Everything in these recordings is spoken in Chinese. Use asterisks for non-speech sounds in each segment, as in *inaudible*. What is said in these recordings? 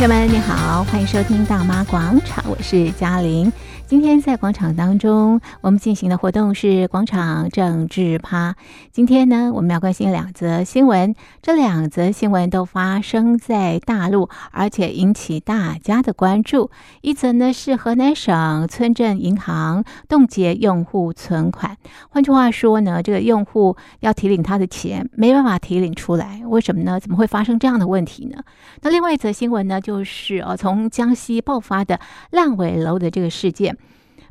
朋友们，你好，欢迎收听《大妈广场》，我是嘉玲。今天在广场当中，我们进行的活动是广场政治趴。今天呢，我们要关心两则新闻，这两则新闻都发生在大陆，而且引起大家的关注。一则呢是河南省村镇银行冻结用户存款，换句话说呢，这个用户要提领他的钱，没办法提领出来，为什么呢？怎么会发生这样的问题呢？那另外一则新闻呢，就是呃，从江西爆发的烂尾楼的这个事件。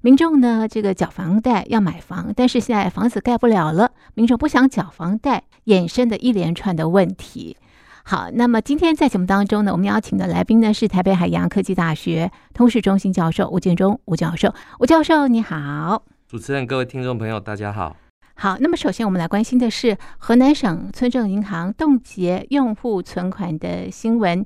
民众呢，这个缴房贷要买房，但是现在房子盖不了了，民众不想缴房贷，衍生的一连串的问题。好，那么今天在节目当中呢，我们邀请的来宾呢是台北海洋科技大学通识中心教授吴建忠吴教授。吴教授你好，主持人各位听众朋友大家好。好，那么首先我们来关心的是河南省村镇银行冻结用户存款的新闻。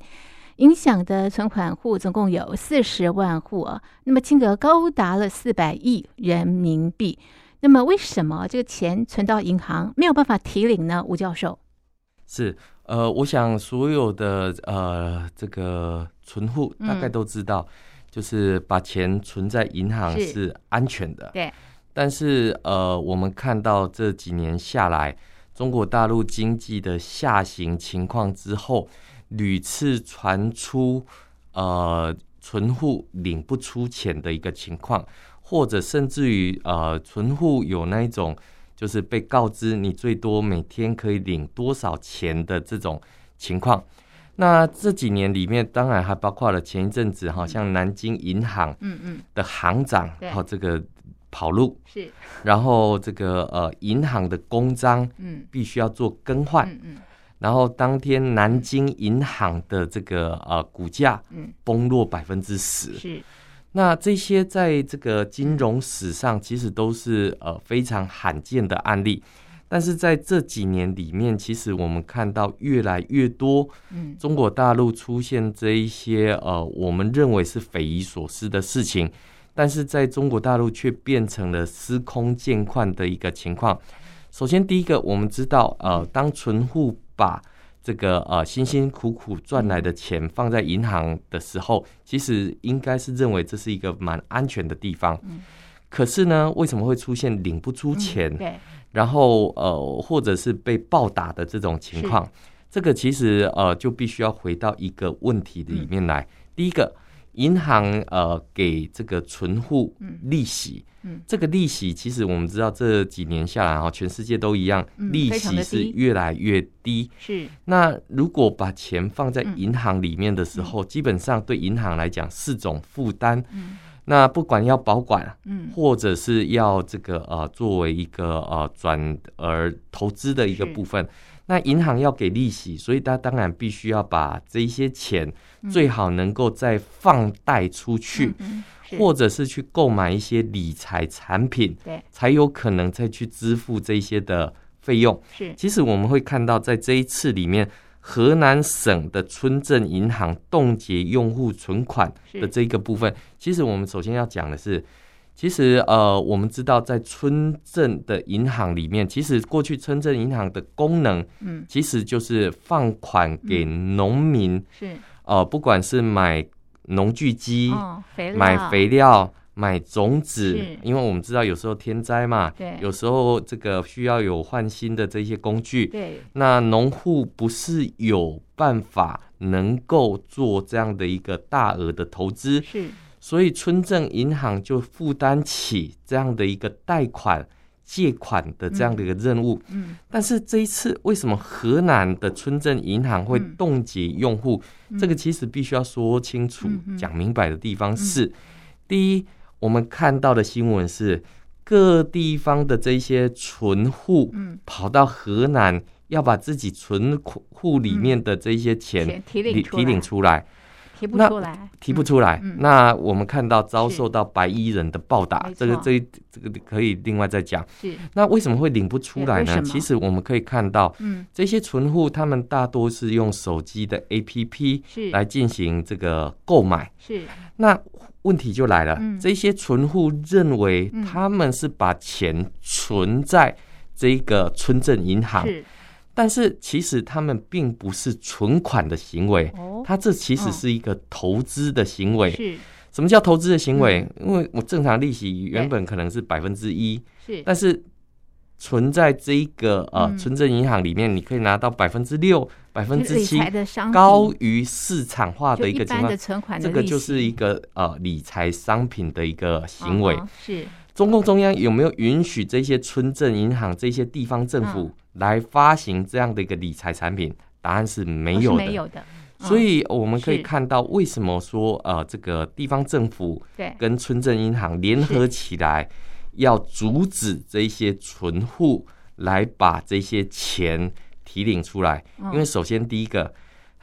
影响的存款户总共有四十万户啊，那么金额高达了四百亿人民币。那么为什么这个钱存到银行没有办法提领呢？吴教授是呃，我想所有的呃这个存户大概都知道，嗯、就是把钱存在银行是安全的。对，但是呃，我们看到这几年下来，中国大陆经济的下行情况之后。屡次传出，呃，存户领不出钱的一个情况，或者甚至于，呃，存户有那一种，就是被告知你最多每天可以领多少钱的这种情况。那这几年里面，当然还包括了前一阵子，好像南京银行，嗯嗯，的行长，然后这个跑路，是，然后这个呃，银行的公章，嗯，必须要做更换，嗯嗯。然后当天南京银行的这个呃股价崩落百分之十，是。那这些在这个金融史上其实都是呃非常罕见的案例，但是在这几年里面，其实我们看到越来越多，嗯，中国大陆出现这一些呃我们认为是匪夷所思的事情，但是在中国大陆却变成了司空见惯的一个情况。首先，第一个我们知道，呃，当存户把这个呃辛辛苦苦赚来的钱放在银行的时候，其实应该是认为这是一个蛮安全的地方。嗯。可是呢，为什么会出现领不出钱？对。然后呃，或者是被暴打的这种情况，这个其实呃就必须要回到一个问题里面来。第一个。银行呃给这个存户利息，嗯，这个利息其实我们知道这几年下来哈，全世界都一样，利息是越来越低。是，那如果把钱放在银行里面的时候，基本上对银行来讲是种负担。嗯，那不管要保管，嗯，或者是要这个呃作为一个呃转而投资的一个部分。那银行要给利息，所以他当然必须要把这一些钱最好能够再放贷出去，或者是去购买一些理财产品，对，才有可能再去支付这些的费用。是，其实我们会看到，在这一次里面，河南省的村镇银行冻结用户存款的这个部分，其实我们首先要讲的是。其实，呃，我们知道，在村镇的银行里面，其实过去村镇银行的功能，嗯，其实就是放款给农民，嗯、是，呃，不管是买农具机、哦、买肥料、买种子，因为我们知道有时候天灾嘛，对，有时候这个需要有换新的这些工具，对，那农户不是有办法能够做这样的一个大额的投资，是。所以村镇银行就负担起这样的一个贷款、借款的这样的一个任务。嗯，但是这一次为什么河南的村镇银行会冻结用户？这个其实必须要说清楚、讲明白的地方是：第一，我们看到的新闻是各地方的这些存户，跑到河南要把自己存户里面的这些钱提领提领出来。提不出来，提不出来。嗯、那我们看到遭受到白衣人的暴打，这个这这个可以另外再讲。是，那为什么会领不出来呢？其实我们可以看到，嗯，这些存户他们大多是用手机的 APP 是来进行这个购买。是，那问题就来了，嗯、这些存户认为他们是把钱存在这个村镇银行。但是其实他们并不是存款的行为，哦，它这其实是一个投资的行为。是，什么叫投资的行为？因为我正常利息原本可能是百分之一，是，但是存在这一个呃存证银行里面，你可以拿到百分之六、百分之七，高于市场化的一个情况，这个就是一个呃理财商品的一个行为。是。中共中央有没有允许这些村镇银行、这些地方政府来发行这样的一个理财产品？答案是没有的。没有的。所以我们可以看到，为什么说呃，这个地方政府跟村镇银行联合起来，要阻止这些存户来把这些钱提领出来？因为首先第一个。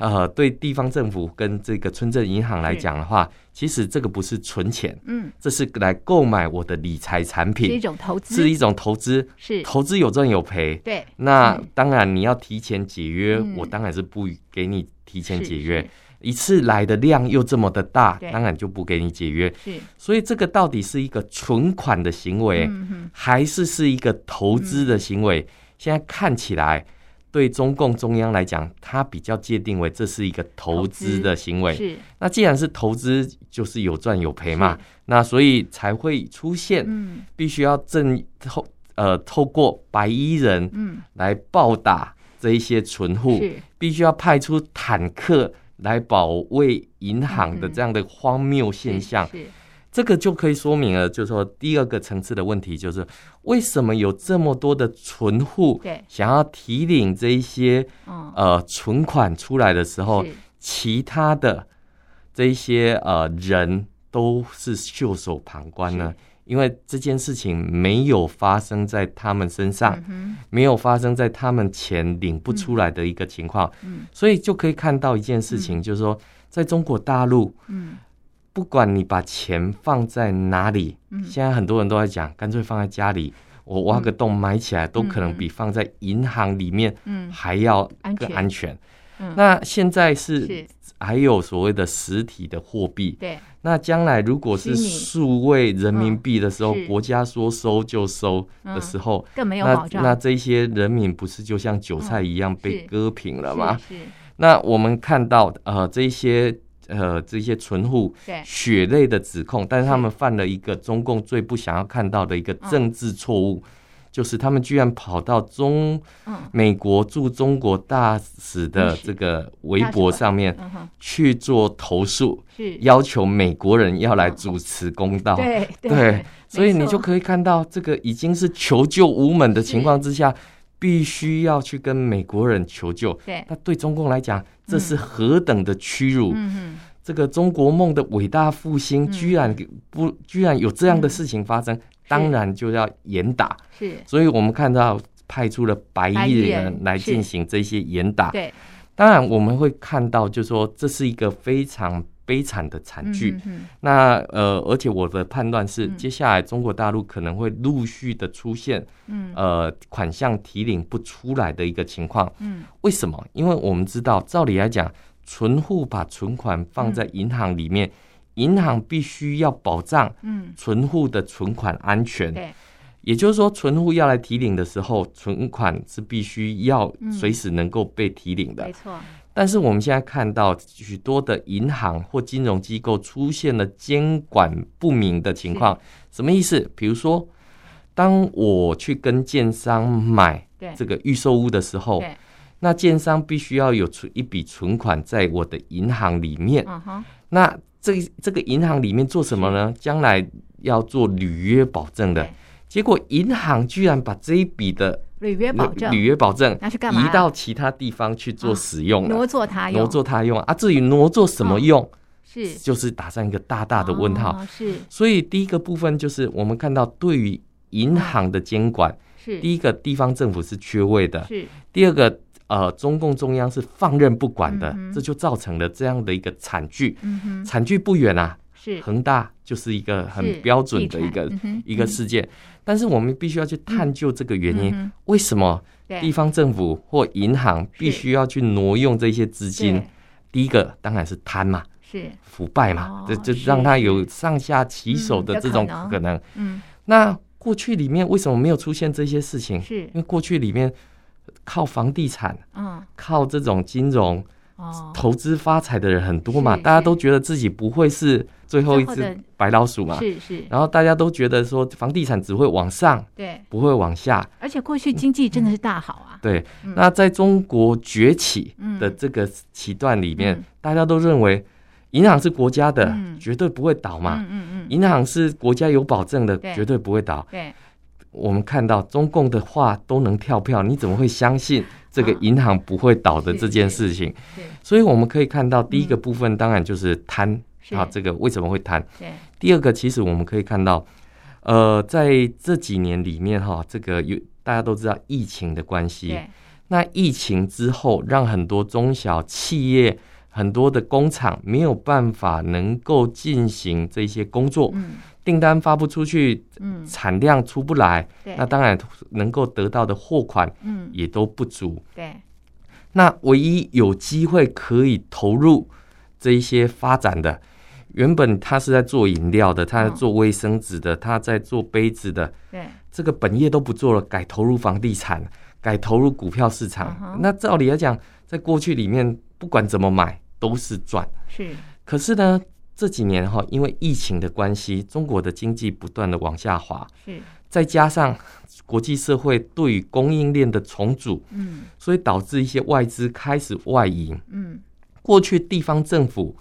呃，对地方政府跟这个村镇银行来讲的话，其实这个不是存钱，嗯，这是来购买我的理财产品，是一种投资，是一种投资，是。投资有赚有赔，对。那当然你要提前解约，我当然是不给你提前解约，一次来的量又这么的大，当然就不给你解约。是，所以这个到底是一个存款的行为，还是是一个投资的行为？现在看起来。对中共中央来讲，它比较界定为这是一个投资的行为。是，那既然是投资，就是有赚有赔嘛。那所以才会出现，嗯必须要正透呃透过白衣人嗯来暴打这一些存户，必须要派出坦克来保卫银行的这样的荒谬现象。这个就可以说明了，就是说第二个层次的问题，就是为什么有这么多的存户想要提领这一些呃存款出来的时候，其他的这一些呃人都是袖手旁观呢？因为这件事情没有发生在他们身上，没有发生在他们钱领不出来的一个情况，所以就可以看到一件事情，就是说在中国大陆，不管你把钱放在哪里，现在很多人都在讲，干脆放在家里，我挖个洞埋起来，都可能比放在银行里面还要更安全。那现在是还有所谓的实体的货币，对。那将来如果是数位人民币的时候，国家说收就收的时候，更没有保障。那那这些人民不是就像韭菜一样被割平了吗？那我们看到呃这些。呃，这些存户血泪的指控，但是他们犯了一个中共最不想要看到的一个政治错误，就是他们居然跑到中美国驻中国大使的这个微博上面去做投诉，要求美国人要来主持公道。对对，所以你就可以看到，这个已经是求救无门的情况之下，必须要去跟美国人求救。对，那对中共来讲。这是何等的屈辱！嗯、这个中国梦的伟大复兴，居然不，居然有这样的事情发生，嗯、当然就要严打。是，所以我们看到派出了白衣人来进行这些严打。对，当然我们会看到，就是说这是一个非常悲惨的惨剧。嗯、那呃，而且我的判断是，接下来中国大陆可能会陆续的出现，嗯，呃，款项提领不出来的一个情况。嗯，为什么？因为我们知道，照理来讲，存户把存款放在银行里面，银、嗯、行必须要保障，嗯，存户的存款安全。也就是说，存户要来提领的时候，存款是必须要随时能够被提领的。没错。但是我们现在看到许多的银行或金融机构出现了监管不明的情况，什么意思？比如说，当我去跟建商买这个预售屋的时候，那建商必须要有存一笔存款在我的银行里面。那这这个银行里面做什么呢？将来要做履约保证的。结果银行居然把这一笔的履约保证，履约保证移到其他地方去做使用，挪作他用，挪作他用。啊！至于挪作什么用，是。就是打上一个大大的问号。是，所以第一个部分就是我们看到对于银行的监管，是。第一个地方政府是缺位的，是。第二个呃中共中央是放任不管的，这就造成了这样的一个惨剧。惨剧不远啊，是恒大就是一个很标准的一个一个事件。但是我们必须要去探究这个原因，为什么地方政府或银行必须要去挪用这些资金？第一个当然是贪嘛，是腐败嘛，这、哦、就让他有上下其手的这种可能。嗯，嗯那过去里面为什么没有出现这些事情？是因为过去里面靠房地产，嗯，靠这种金融。哦，投资发财的人很多嘛，大家都觉得自己不会是最后一只白老鼠嘛，是是。然后大家都觉得说房地产只会往上，对，不会往下。而且过去经济真的是大好啊。对，嗯、那在中国崛起的这个期段里面，嗯、大家都认为银行是国家的，嗯、绝对不会倒嘛。嗯嗯嗯。银行是国家有保证的，绝对不会倒。对。我们看到中共的话都能跳票，你怎么会相信？这个银行不会倒的这件事情，所以我们可以看到，第一个部分当然就是贪啊，这个为什么会贪？第二个，其实我们可以看到，呃，在这几年里面哈，这个有大家都知道疫情的关系，那疫情之后，让很多中小企业、很多的工厂没有办法能够进行这些工作。订单发不出去，嗯，产量出不来，嗯、那当然能够得到的货款，嗯，也都不足，嗯、对。那唯一有机会可以投入这一些发展的，原本他是在做饮料的，他在做卫生纸的，他在做杯子的，对，这个本业都不做了，改投入房地产，改投入股票市场。Uh 那照理来讲，在过去里面，不管怎么买都是赚，是。可是呢？这几年哈，因为疫情的关系，中国的经济不断的往下滑，是，再加上国际社会对于供应链的重组，嗯，所以导致一些外资开始外移，嗯，过去地方政府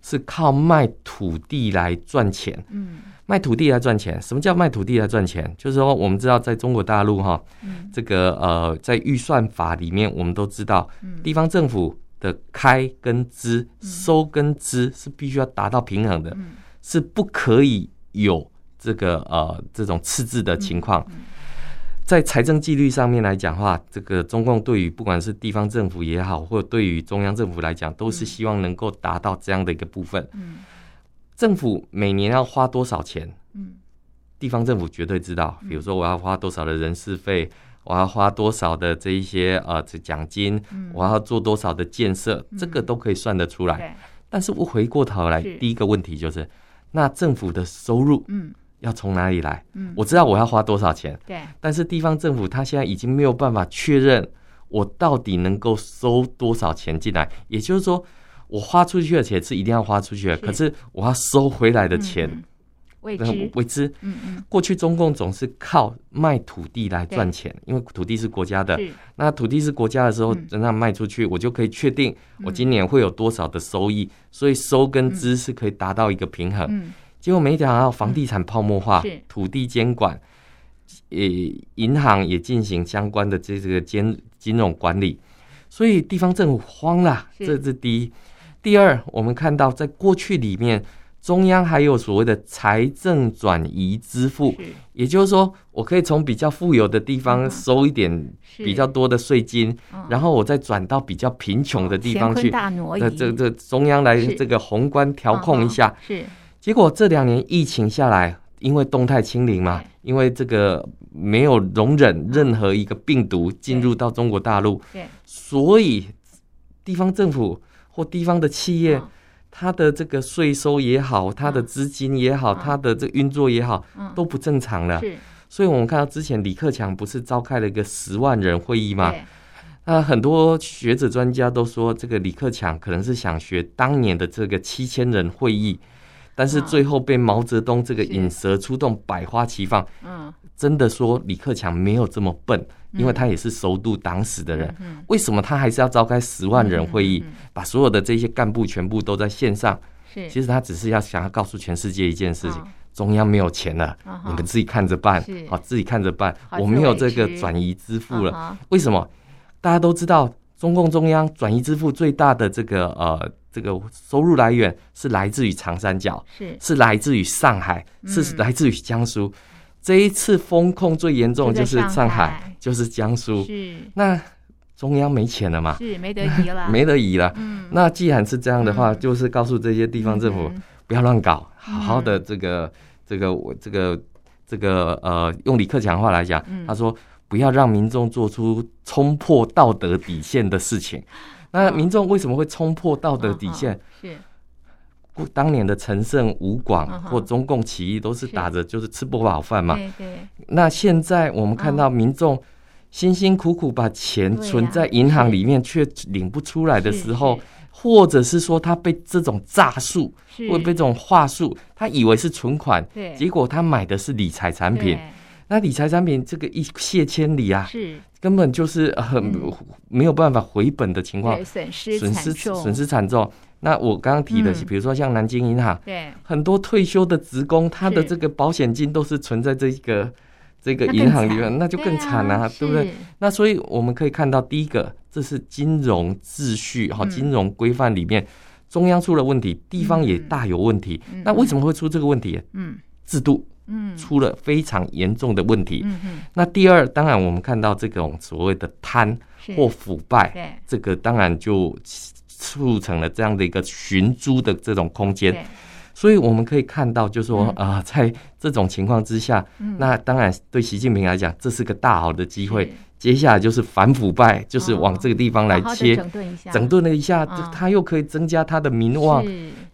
是靠卖土地来赚钱，嗯，卖土地来赚钱，什么叫卖土地来赚钱？就是说，我们知道在中国大陆哈，嗯，这个呃，在预算法里面，我们都知道，地方政府。的开跟支，收跟支是必须要达到平衡的，嗯、是不可以有这个呃这种赤字的情况。在财政纪律上面来讲的话，这个中共对于不管是地方政府也好，或者对于中央政府来讲，都是希望能够达到这样的一个部分。嗯、政府每年要花多少钱？嗯、地方政府绝对知道。比如说，我要花多少的人事费。我要花多少的这一些呃这奖金，我要做多少的建设，这个都可以算得出来。但是我回过头来，第一个问题就是，那政府的收入，要从哪里来？我知道我要花多少钱，对，但是地方政府他现在已经没有办法确认我到底能够收多少钱进来。也就是说，我花出去的钱是一定要花出去的，可是我要收回来的钱。未知，未知。嗯嗯，过去中共总是靠卖土地来赚钱，因为土地是国家的。那土地是国家的时候，等它卖出去，我就可以确定我今年会有多少的收益，所以收跟支是可以达到一个平衡。结果没想到房地产泡沫化，土地监管，呃，银行也进行相关的这这个监金融管理，所以地方政府慌了。这是第一。第二，我们看到在过去里面。中央还有所谓的财政转移支付，也就是说，我可以从比较富有的地方收一点比较多的税金，然后我再转到比较贫穷的地方去。这这这中央来这个宏观调控一下。是。结果这两年疫情下来，因为动态清零嘛，因为这个没有容忍任何一个病毒进入到中国大陆，所以地方政府或地方的企业。他的这个税收也好，他的资金也好，他的这运作也好，都不正常了。是，所以我们看到之前李克强不是召开了一个十万人会议吗？那很多学者专家都说，这个李克强可能是想学当年的这个七千人会议，但是最后被毛泽东这个引蛇出洞，百花齐放。嗯，真的说李克强没有这么笨。因为他也是熟读党史的人，为什么他还是要召开十万人会议，把所有的这些干部全部都在线上？其实他只是要想要告诉全世界一件事情：中央没有钱了，你们自己看着办，好，自己看着办。我没有这个转移支付了，为什么？大家都知道，中共中央转移支付最大的这个呃这个收入来源是来自于长三角，是。是来自于上海，是来自于江苏。这一次风控最严重就是上海，就是江苏。是，那中央没钱了嘛？是没得移了，*laughs* 没得移了。嗯，那既然是这样的话，就是告诉这些地方政府不要乱搞，好好的这个这个我这个这个呃，用李克强话来讲，他说不要让民众做出冲破道德底线的事情。那民众为什么会冲破道德底线？是。当年的陈胜吴广或中共起义都是打着就是吃不饱饭嘛。对对。那现在我们看到民众辛辛苦苦把钱存在银行里面，却领不出来的时候，或者是说他被这种诈术，或被这种话术，他以为是存款，结果他买的是理财产品。那理财产品这个一泻千里啊，是。根本就是很没有办法回本的情况，损失损失损失惨重。那我刚刚提的是，比如说像南京银行，对。很多退休的职工，他的这个保险金都是存在这个这个银行里面，那就更惨了，对不对？那所以我们可以看到，第一个，这是金融秩序哈，金融规范里面中央出了问题，地方也大有问题。那为什么会出这个问题？嗯，制度。嗯，出了非常严重的问题。嗯嗯。那第二，当然我们看到这种所谓的贪或腐败，这个当然就促成了这样的一个寻租的这种空间。所以我们可以看到，就是说啊，*laughs* 在这种情况之下，那当然对习近平来讲，这是个大好的机会。接下来就是反腐败，就是往这个地方来切，整顿一下，整顿了一下，他又可以增加他的名望。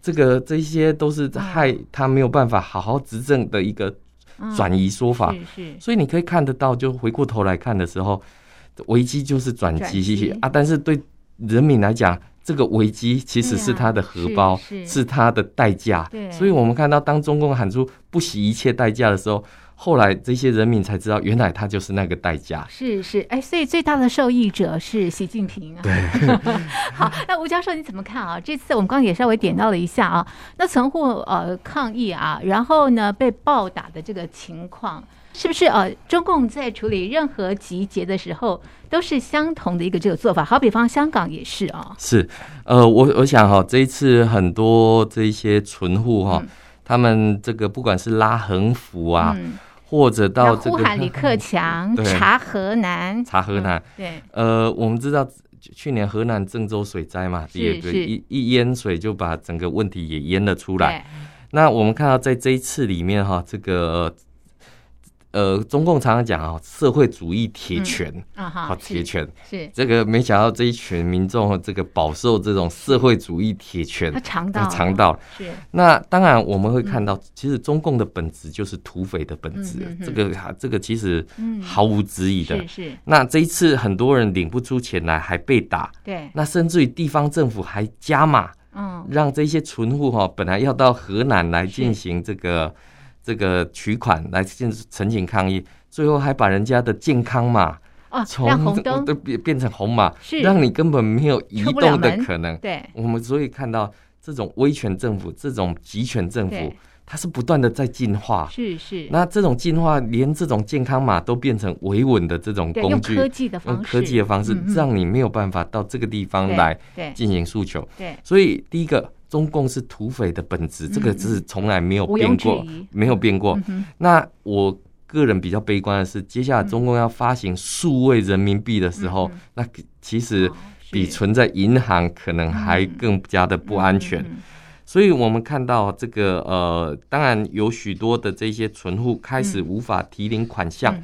这个这些都是害他没有办法好好执政的一个转移说法。所以你可以看得到，就回过头来看的时候，危机就是转机。啊。但是对人民来讲，这个危机其实是他的荷包，是他的代价。所以我们看到，当中共喊出不惜一切代价的时候。后来这些人民才知道，原来他就是那个代价。是是，哎，所以最大的受益者是习近平啊。对。*laughs* 好，那吴教授你怎么看啊？这次我们刚刚也稍微点到了一下啊，那存户呃抗议啊，然后呢被暴打的这个情况，是不是呃中共在处理任何集结的时候都是相同的一个这个做法？好比方香港也是啊。是，呃，我我想哈，这一次很多这一些存户哈，嗯、他们这个不管是拉横幅啊。嗯或者到这个呼喊李克强 *laughs* 查河南，查河南，对，呃，我们知道去年河南郑州水灾嘛，也一一淹水就把整个问题也淹了出来。那我们看到在这一次里面哈，这个。呃，中共常常讲啊，社会主义铁拳啊，哈铁拳是这个，没想到这一群民众这个饱受这种社会主义铁拳，他尝到尝到是。那当然我们会看到，其实中共的本质就是土匪的本质，这个这个其实毫无质疑的。是。那这一次很多人领不出钱来，还被打，对。那甚至于地方政府还加码，嗯，让这些存户哈，本来要到河南来进行这个。这个取款来进陈情抗议，最后还把人家的健康码从都变变成红码，让你根本没有移动的可能。对，我们所以看到这种威权政府，这种集权政府，它是不断的在进化。是是。那这种进化，连这种健康码都变成维稳的这种工具，用科技的方式，用科技的方式，让你没有办法到这个地方来进行诉求。对，所以第一个。中共是土匪的本质，这个是从来没有变过，没有变过。那我个人比较悲观的是，接下来中共要发行数位人民币的时候，那其实比存在银行可能还更加的不安全。所以我们看到这个呃，当然有许多的这些存户开始无法提领款项。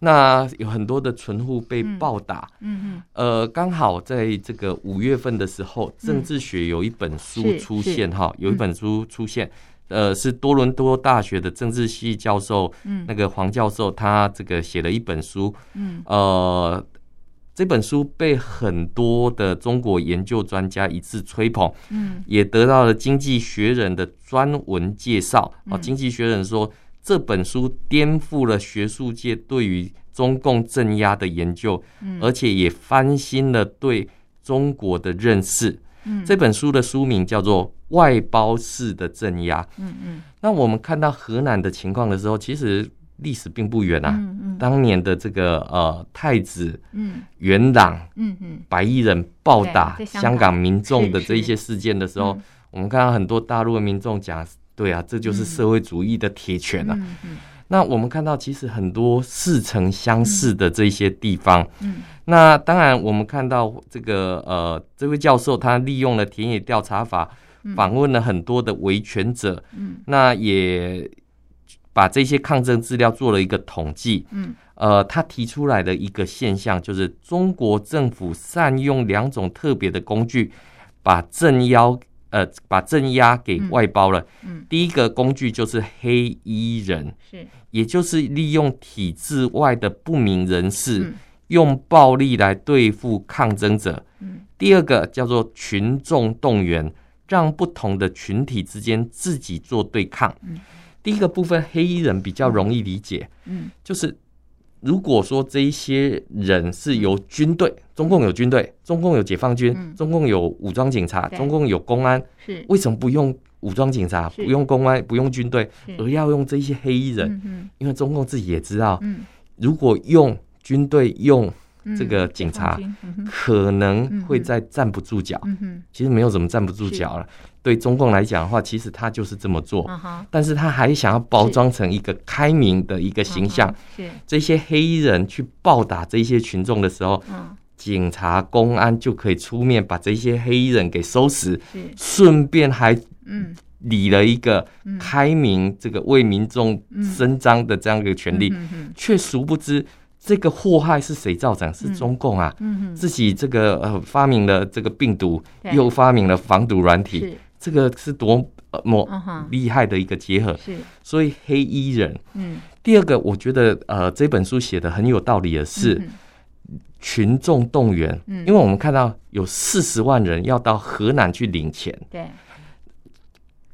那有很多的存户被暴打，嗯嗯，呃，刚好在这个五月份的时候，政治学有一本书出现哈，有一本书出现，呃，是多伦多大学的政治系教授，嗯，那个黄教授他这个写了一本书，嗯，呃，这本书被很多的中国研究专家一致吹捧，嗯，也得到了《经济学人》的专文介绍，啊，《经济学人》说。这本书颠覆了学术界对于中共镇压的研究，而且也翻新了对中国的认识。这本书的书名叫做《外包式的镇压》。那我们看到河南的情况的时候，其实历史并不远啊。当年的这个呃太子元朗，白衣人暴打香港民众的这一些事件的时候，我们看到很多大陆的民众讲。对啊，这就是社会主义的铁拳啊！嗯嗯、那我们看到，其实很多似曾相识的这些地方。嗯，嗯那当然，我们看到这个呃，这位教授他利用了田野调查法，访问了很多的维权者。嗯，那也把这些抗争资料做了一个统计。嗯，呃，他提出来的一个现象就是，中国政府善用两种特别的工具，把镇压。呃，把镇压给外包了。嗯，第一个工具就是黑衣人，是，也就是利用体制外的不明人士，用暴力来对付抗争者。嗯第二个叫做群众动员，让不同的群体之间自己做对抗。嗯第一个部分黑衣人比较容易理解，嗯就是如果说这一些人是由军队，中共有军队，中共有解放军，中共有武装警察，中共有公安，是。为什么不用武装警察，不用公安，不用军队，而要用这些黑衣人？因为中共自己也知道，如果用军队用。这个警察可能会再站不住脚，其实没有怎么站不住脚了。对中共来讲的话，其实他就是这么做，但是他还想要包装成一个开明的一个形象。这些黑衣人去暴打这些群众的时候，警察、公安就可以出面把这些黑衣人给收拾，顺便还理了一个开明这个为民众伸张的这样一个权利，却殊不知。这个祸害是谁造成？是中共啊，自己这个呃发明了这个病毒，又发明了防毒软体，这个是多么厉害的一个结合。是。所以黑衣人，嗯。第二个我觉得呃这本书写的很有道理的是群众动员，因为我们看到有四十万人要到河南去领钱。对，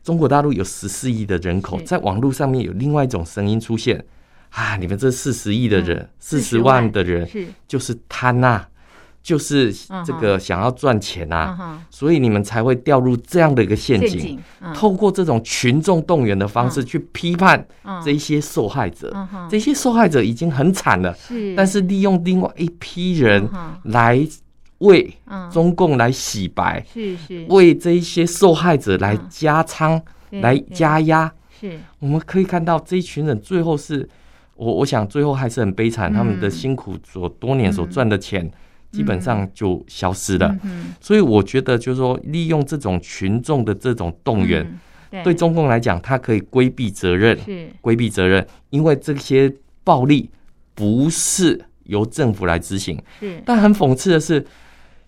中国大陆有十四亿的人口，在网络上面有另外一种声音出现。啊！你们这四十亿的人，四十万。的人，是。就是贪呐，就是这个想要赚钱啊，所以你们才会掉入这样的一个陷阱。透过这种群众动员的方式去批判这些受害者，这些受害者已经很惨了，但是利用另外一批人来为中共来洗白，是是，为这一些受害者来加仓、来加压。是，我们可以看到这一群人最后是。我我想最后还是很悲惨，他们的辛苦所多年所赚的钱，基本上就消失了。嗯所以我觉得就是说，利用这种群众的这种动员，对。中共来讲，他可以规避责任，规避责任，因为这些暴力不是由政府来执行。但很讽刺的是，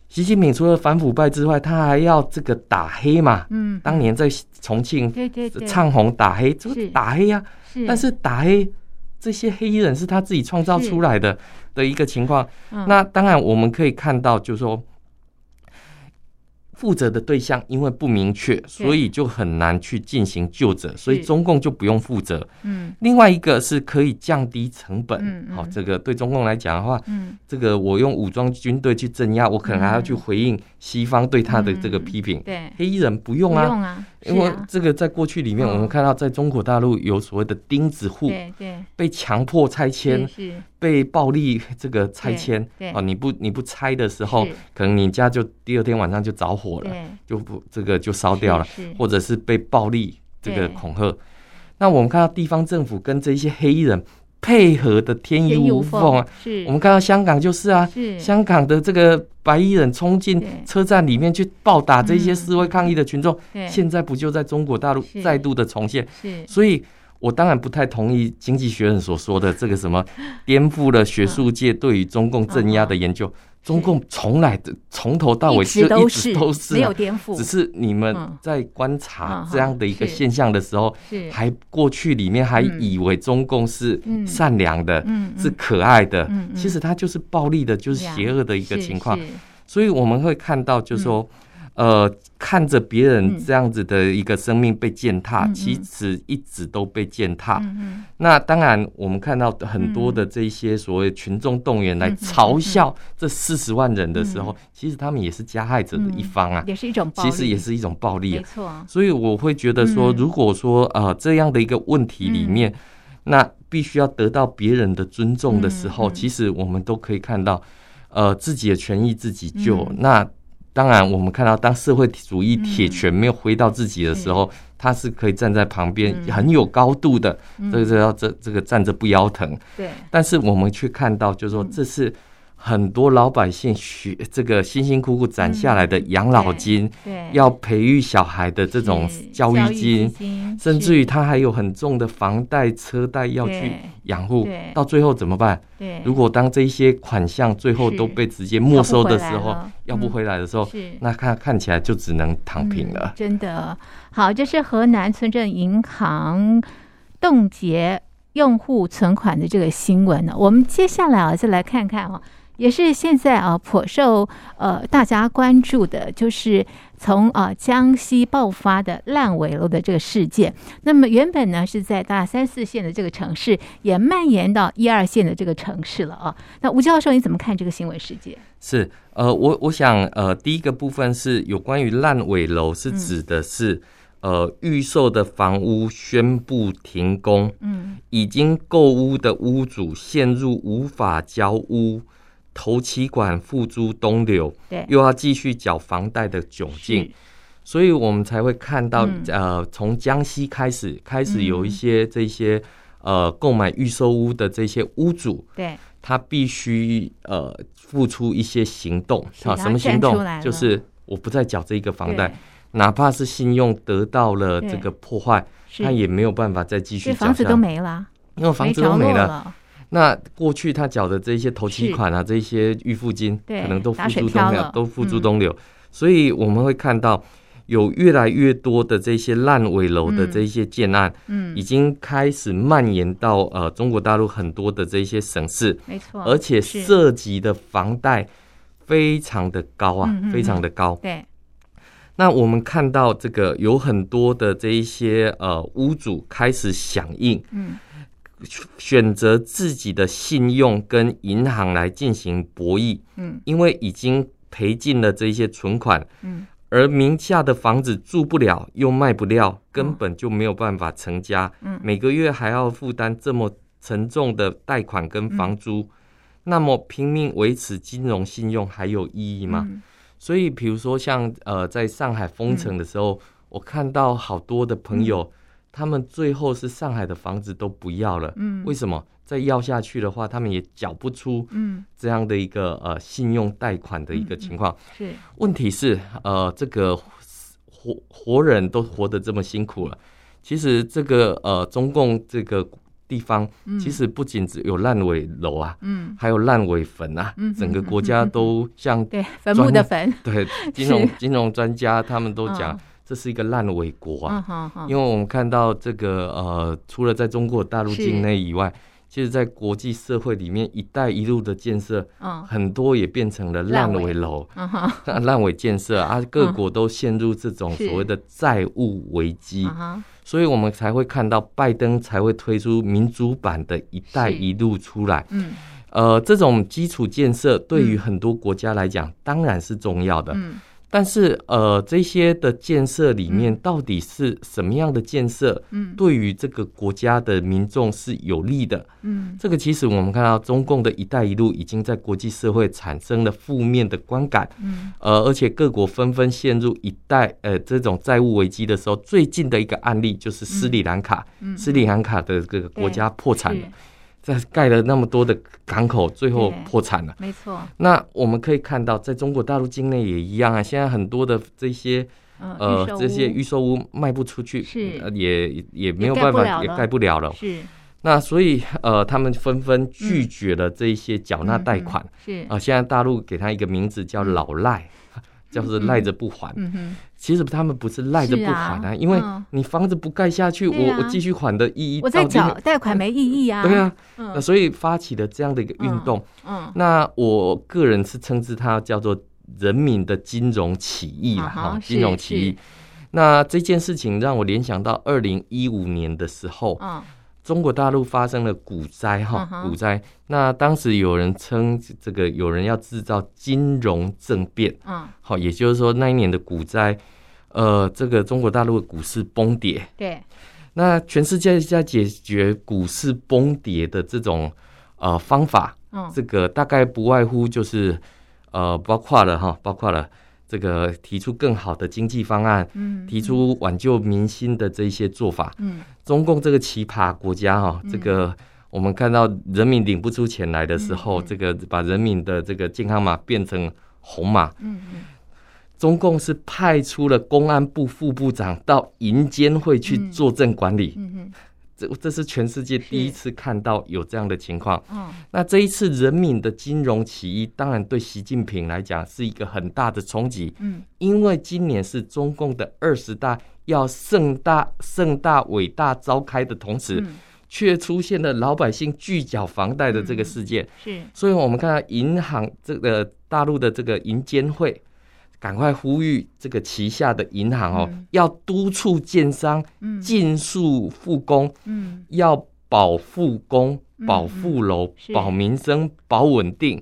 习近平除了反腐败之外，他还要这个打黑嘛。嗯当年在重庆唱红打黑，这个打黑呀，但是打黑。这些黑衣人是他自己创造出来的的一个情况。那当然，我们可以看到，就是说。负责的对象因为不明确，所以就很难去进行救责，所以中共就不用负责。嗯，另外一个是可以降低成本。好，这个对中共来讲的话，嗯，这个我用武装军队去镇压，我可能还要去回应西方对他的这个批评。对，黑衣人不用啊，不用啊，因为这个在过去里面，我们看到在中国大陆有所谓的钉子户，对对，被强迫拆迁，是。被暴力这个拆迁哦，你不你不拆的时候，可能你家就第二天晚上就着火了，就不这个就烧掉了，或者是被暴力这个恐吓。那我们看到地方政府跟这些黑衣人配合的天衣无缝啊，我们看到香港就是啊，香港的这个白衣人冲进车站里面去暴打这些示威抗议的群众，现在不就在中国大陆再度的重现？所以。我当然不太同意《经济学人》所说的这个什么颠覆了学术界对于中共镇压的研究。中共从来的从头到尾就一直都是没有颠覆，只是你们在观察这样的一个现象的时候，还过去里面还以为中共是善良的，是可爱的，其实它就是暴力的，就是邪恶的一个情况。所以我们会看到，就是说。呃，看着别人这样子的一个生命被践踏，嗯、其实一直都被践踏。那当然，我们看到很多的这些所谓群众动员来嘲笑这四十万人的时候，嗯、其实他们也是加害者的一方啊，也是一种暴力，其实也是一种暴力。没错。所以我会觉得说，如果说呃这样的一个问题里面，嗯、那必须要得到别人的尊重的时候，其实我们都可以看到，呃，自己的权益自己救。嗯、那当然，我们看到当社会主义铁拳没有挥到自己的时候，他是可以站在旁边很有高度的，这个这这这个站着不腰疼。对，但是我们却看到，就是说这是。很多老百姓学这个辛辛苦苦攒下来的养老金，对，要培育小孩的这种教育金，甚至于他还有很重的房贷、车贷要去养护，到最后怎么办？对，如果当这些款项最后都被直接没收的时候，要不回来的时候，那看看起来就只能躺平了。真的好，这是河南村镇银行冻结用户存款的这个新闻呢。我们接下来啊，就来看看啊。也是现在啊颇受呃大家关注的，就是从啊江西爆发的烂尾楼的这个事件。那么原本呢是在大三四线的这个城市，也蔓延到一二线的这个城市了啊。那吴教授你怎么看这个新闻事件？是呃，我我想呃，第一个部分是有关于烂尾楼，是指的是。嗯呃，预售的房屋宣布停工，嗯，已经购屋的屋主陷入无法交屋、头期款付诸东流，对，又要继续缴房贷的窘境，所以我们才会看到，嗯、呃，从江西开始，开始有一些这些呃购买预售屋的这些屋主，对，他必须呃付出一些行动，好，什么行动？就是我不再缴这一个房贷。哪怕是信用得到了这个破坏，他也没有办法再继续缴。房子都没了，因为房子都没了。了那过去他缴的这些头期款啊，这些预付金，可能都付诸东流，都付诸东流。嗯、所以我们会看到，有越来越多的这些烂尾楼的这些建案，嗯，已经开始蔓延到呃中国大陆很多的这些省市，没错，而且涉及的房贷非常的高啊，非常的高，对。那我们看到这个有很多的这一些呃屋主开始响应，嗯，选择自己的信用跟银行来进行博弈，嗯，因为已经赔尽了这些存款，嗯，而名下的房子住不了又卖不掉，根本就没有办法成家，嗯，每个月还要负担这么沉重的贷款跟房租，那么拼命维持金融信用还有意义吗？所以，比如说像呃，在上海封城的时候，嗯、我看到好多的朋友，嗯、他们最后是上海的房子都不要了。嗯，为什么？再要下去的话，他们也缴不出嗯这样的一个呃信用贷款的一个情况。是，问题是呃，这个活活人都活得这么辛苦了，其实这个呃中共这个。地方其实不仅只有烂尾楼啊，嗯，还有烂尾坟啊，嗯，整个国家都像对坟墓的坟，对金融金融专家他们都讲这是一个烂尾国啊，因为我们看到这个呃，除了在中国大陆境内以外，其实在国际社会里面，“一带一路”的建设，很多也变成了烂尾楼，烂尾。建设啊，各国都陷入这种所谓的债务危机。所以我们才会看到拜登才会推出民主版的一带一路出来。嗯，呃，这种基础建设对于很多国家来讲当然是重要的。嗯。但是，呃，这些的建设里面到底是什么样的建设？嗯，对于这个国家的民众是有利的。嗯，这个其实我们看到中共的一带一路已经在国际社会产生了负面的观感。嗯，呃，而且各国纷纷陷入一带呃这种债务危机的时候，最近的一个案例就是斯里兰卡。嗯，斯里兰卡的这个国家破产了。在盖了那么多的港口，最后破产了。没错。那我们可以看到，在中国大陆境内也一样啊。现在很多的这些呃这些预售屋卖不出去，是也也没有办法，也盖不了了。是。那所以呃，他们纷纷拒绝了这一些缴纳贷款。是。啊，现在大陆给他一个名字叫老赖。就是赖着不还，其实他们不是赖着不还啊，啊因为你房子不盖下去，啊、我我继续还的意义，我在缴贷款没意义啊。对啊，那、嗯、所以发起的这样的一个运动，嗯，嗯。那我个人是称之它叫做人民的金融起义了哈，金融起义。那这件事情让我联想到二零一五年的时候，嗯。中国大陆发生了股灾，哈，股灾。那当时有人称这个，有人要制造金融政变，嗯，好，也就是说那一年的股灾，呃，这个中国大陆的股市崩跌，对。那全世界在解决股市崩跌的这种呃方法，嗯，这个大概不外乎就是呃，包括了哈，包括了。这个提出更好的经济方案，嗯，提出挽救民心的这些做法，嗯，中共这个奇葩国家哈，这个我们看到人民领不出钱来的时候，这个把人民的这个健康码变成红码，嗯嗯，中共是派出了公安部副部长到银监会去坐镇管理，嗯这是全世界第一次看到有这样的情况。嗯，那这一次人民的金融起义，当然对习近平来讲是一个很大的冲击。嗯，因为今年是中共的二十大要盛大、盛大、伟大召开的同时，却出现了老百姓拒缴房贷的这个事件。是，所以我们看到银行这个大陆的这个银监会，赶快呼吁这个旗下的银行哦，要督促建商尽速复工，嗯，要保复工、保复楼、保民生、保稳定。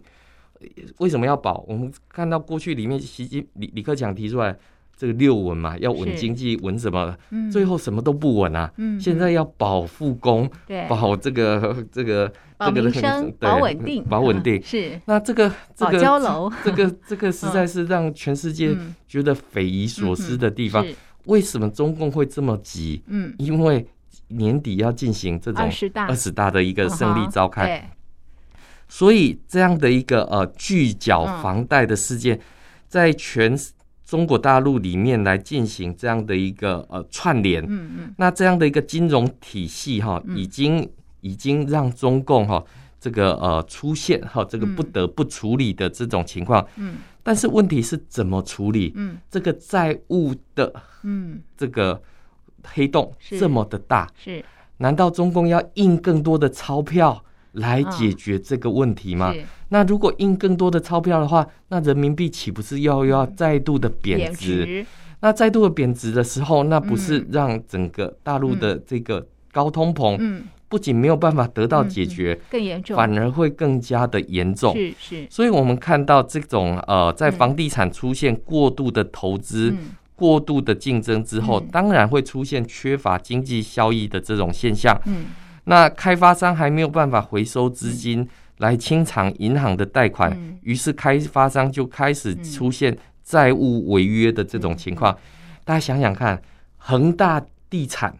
为什么要保？我们看到过去里面，习近李李克强提出来这个六稳嘛，要稳经济，稳什么？嗯，最后什么都不稳啊。嗯，现在要保复工，对，保这个 *laughs* 这个保民生，保稳定，保稳定是。那这个这个交楼，这个这个实在是让全世界觉得匪夷所思的地方。为什么中共会这么急？嗯，因为年底要进行这种二十大二十大的一个胜利召开。所以这样的一个呃拒缴房贷的事件，在全中国大陆里面来进行这样的一个呃串联，嗯嗯，那这样的一个金融体系哈，已经已经让中共哈这个呃出现哈这个不得不处理的这种情况，嗯，但是问题是怎么处理？嗯，这个债务的嗯。这个黑洞这么的大，是。难道中共要印更多的钞票？来解决这个问题吗？哦、那如果印更多的钞票的话，那人民币岂不是要又要再度的贬值？值那再度的贬值的时候，那不是让整个大陆的这个高通膨，不仅没有办法得到解决，更严重，反而会更加的严重。是是，所以我们看到这种呃，在房地产出现过度的投资、嗯、过度的竞争之后，当然会出现缺乏经济效益的这种现象。嗯。那开发商还没有办法回收资金来清偿银行的贷款，于是开发商就开始出现债务违约的这种情况。大家想想看，恒大地产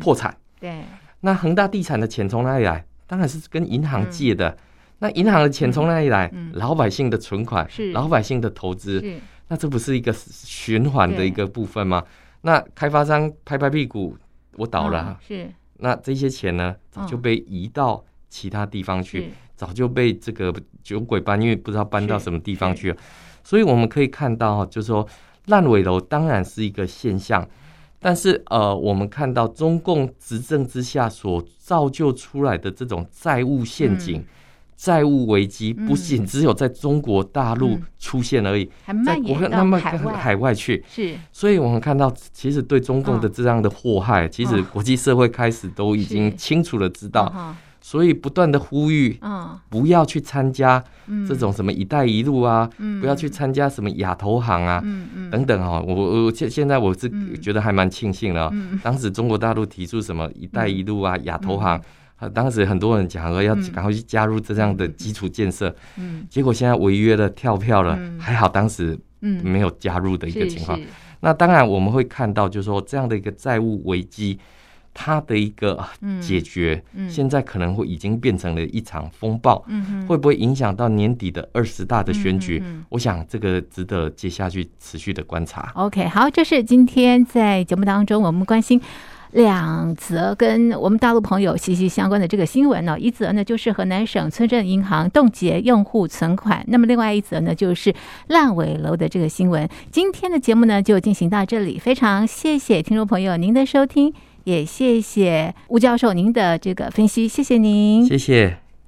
破产，对，那恒大地产的钱从哪里来？当然是跟银行借的。那银行的钱从哪里来？老百姓的存款，老百姓的投资，那这不是一个循环的一个部分吗？那开发商拍拍屁股，我倒了，是。那这些钱呢，早就被移到其他地方去，早就被这个酒鬼搬，因为不知道搬到什么地方去了。所以我们可以看到，就是说烂尾楼当然是一个现象，但是呃，我们看到中共执政之下所造就出来的这种债务陷阱。债务危机不仅只有在中国大陆出现而已，在国那么海外。*laughs* 去。是，所以我们看到，其实对中共的这样的祸害，其实国际社会开始都已经清楚的知道，所以不断的呼吁，不要去参加这种什么“一带一路”啊，不要去参加什么亚投行啊，等等哈。我我现现在我是觉得还蛮庆幸的，当时中国大陆提出什么“一带一路”啊，亚投行。当时很多人讲说要赶快去加入这样的基础建设，嗯，结果现在违约了、跳票了，还好当时没有加入的一个情况。那当然我们会看到，就是说这样的一个债务危机，它的一个解决，现在可能会已经变成了一场风暴，嗯，会不会影响到年底的二十大的选举？我想这个值得接下去持续的观察。OK，好，这是今天在节目当中我们关心。两则跟我们大陆朋友息息相关的这个新闻呢，一则呢就是河南省村镇银行冻结用户存款，那么另外一则呢就是烂尾楼的这个新闻。今天的节目呢就进行到这里，非常谢谢听众朋友您的收听，也谢谢吴教授您的这个分析，谢谢您，谢谢。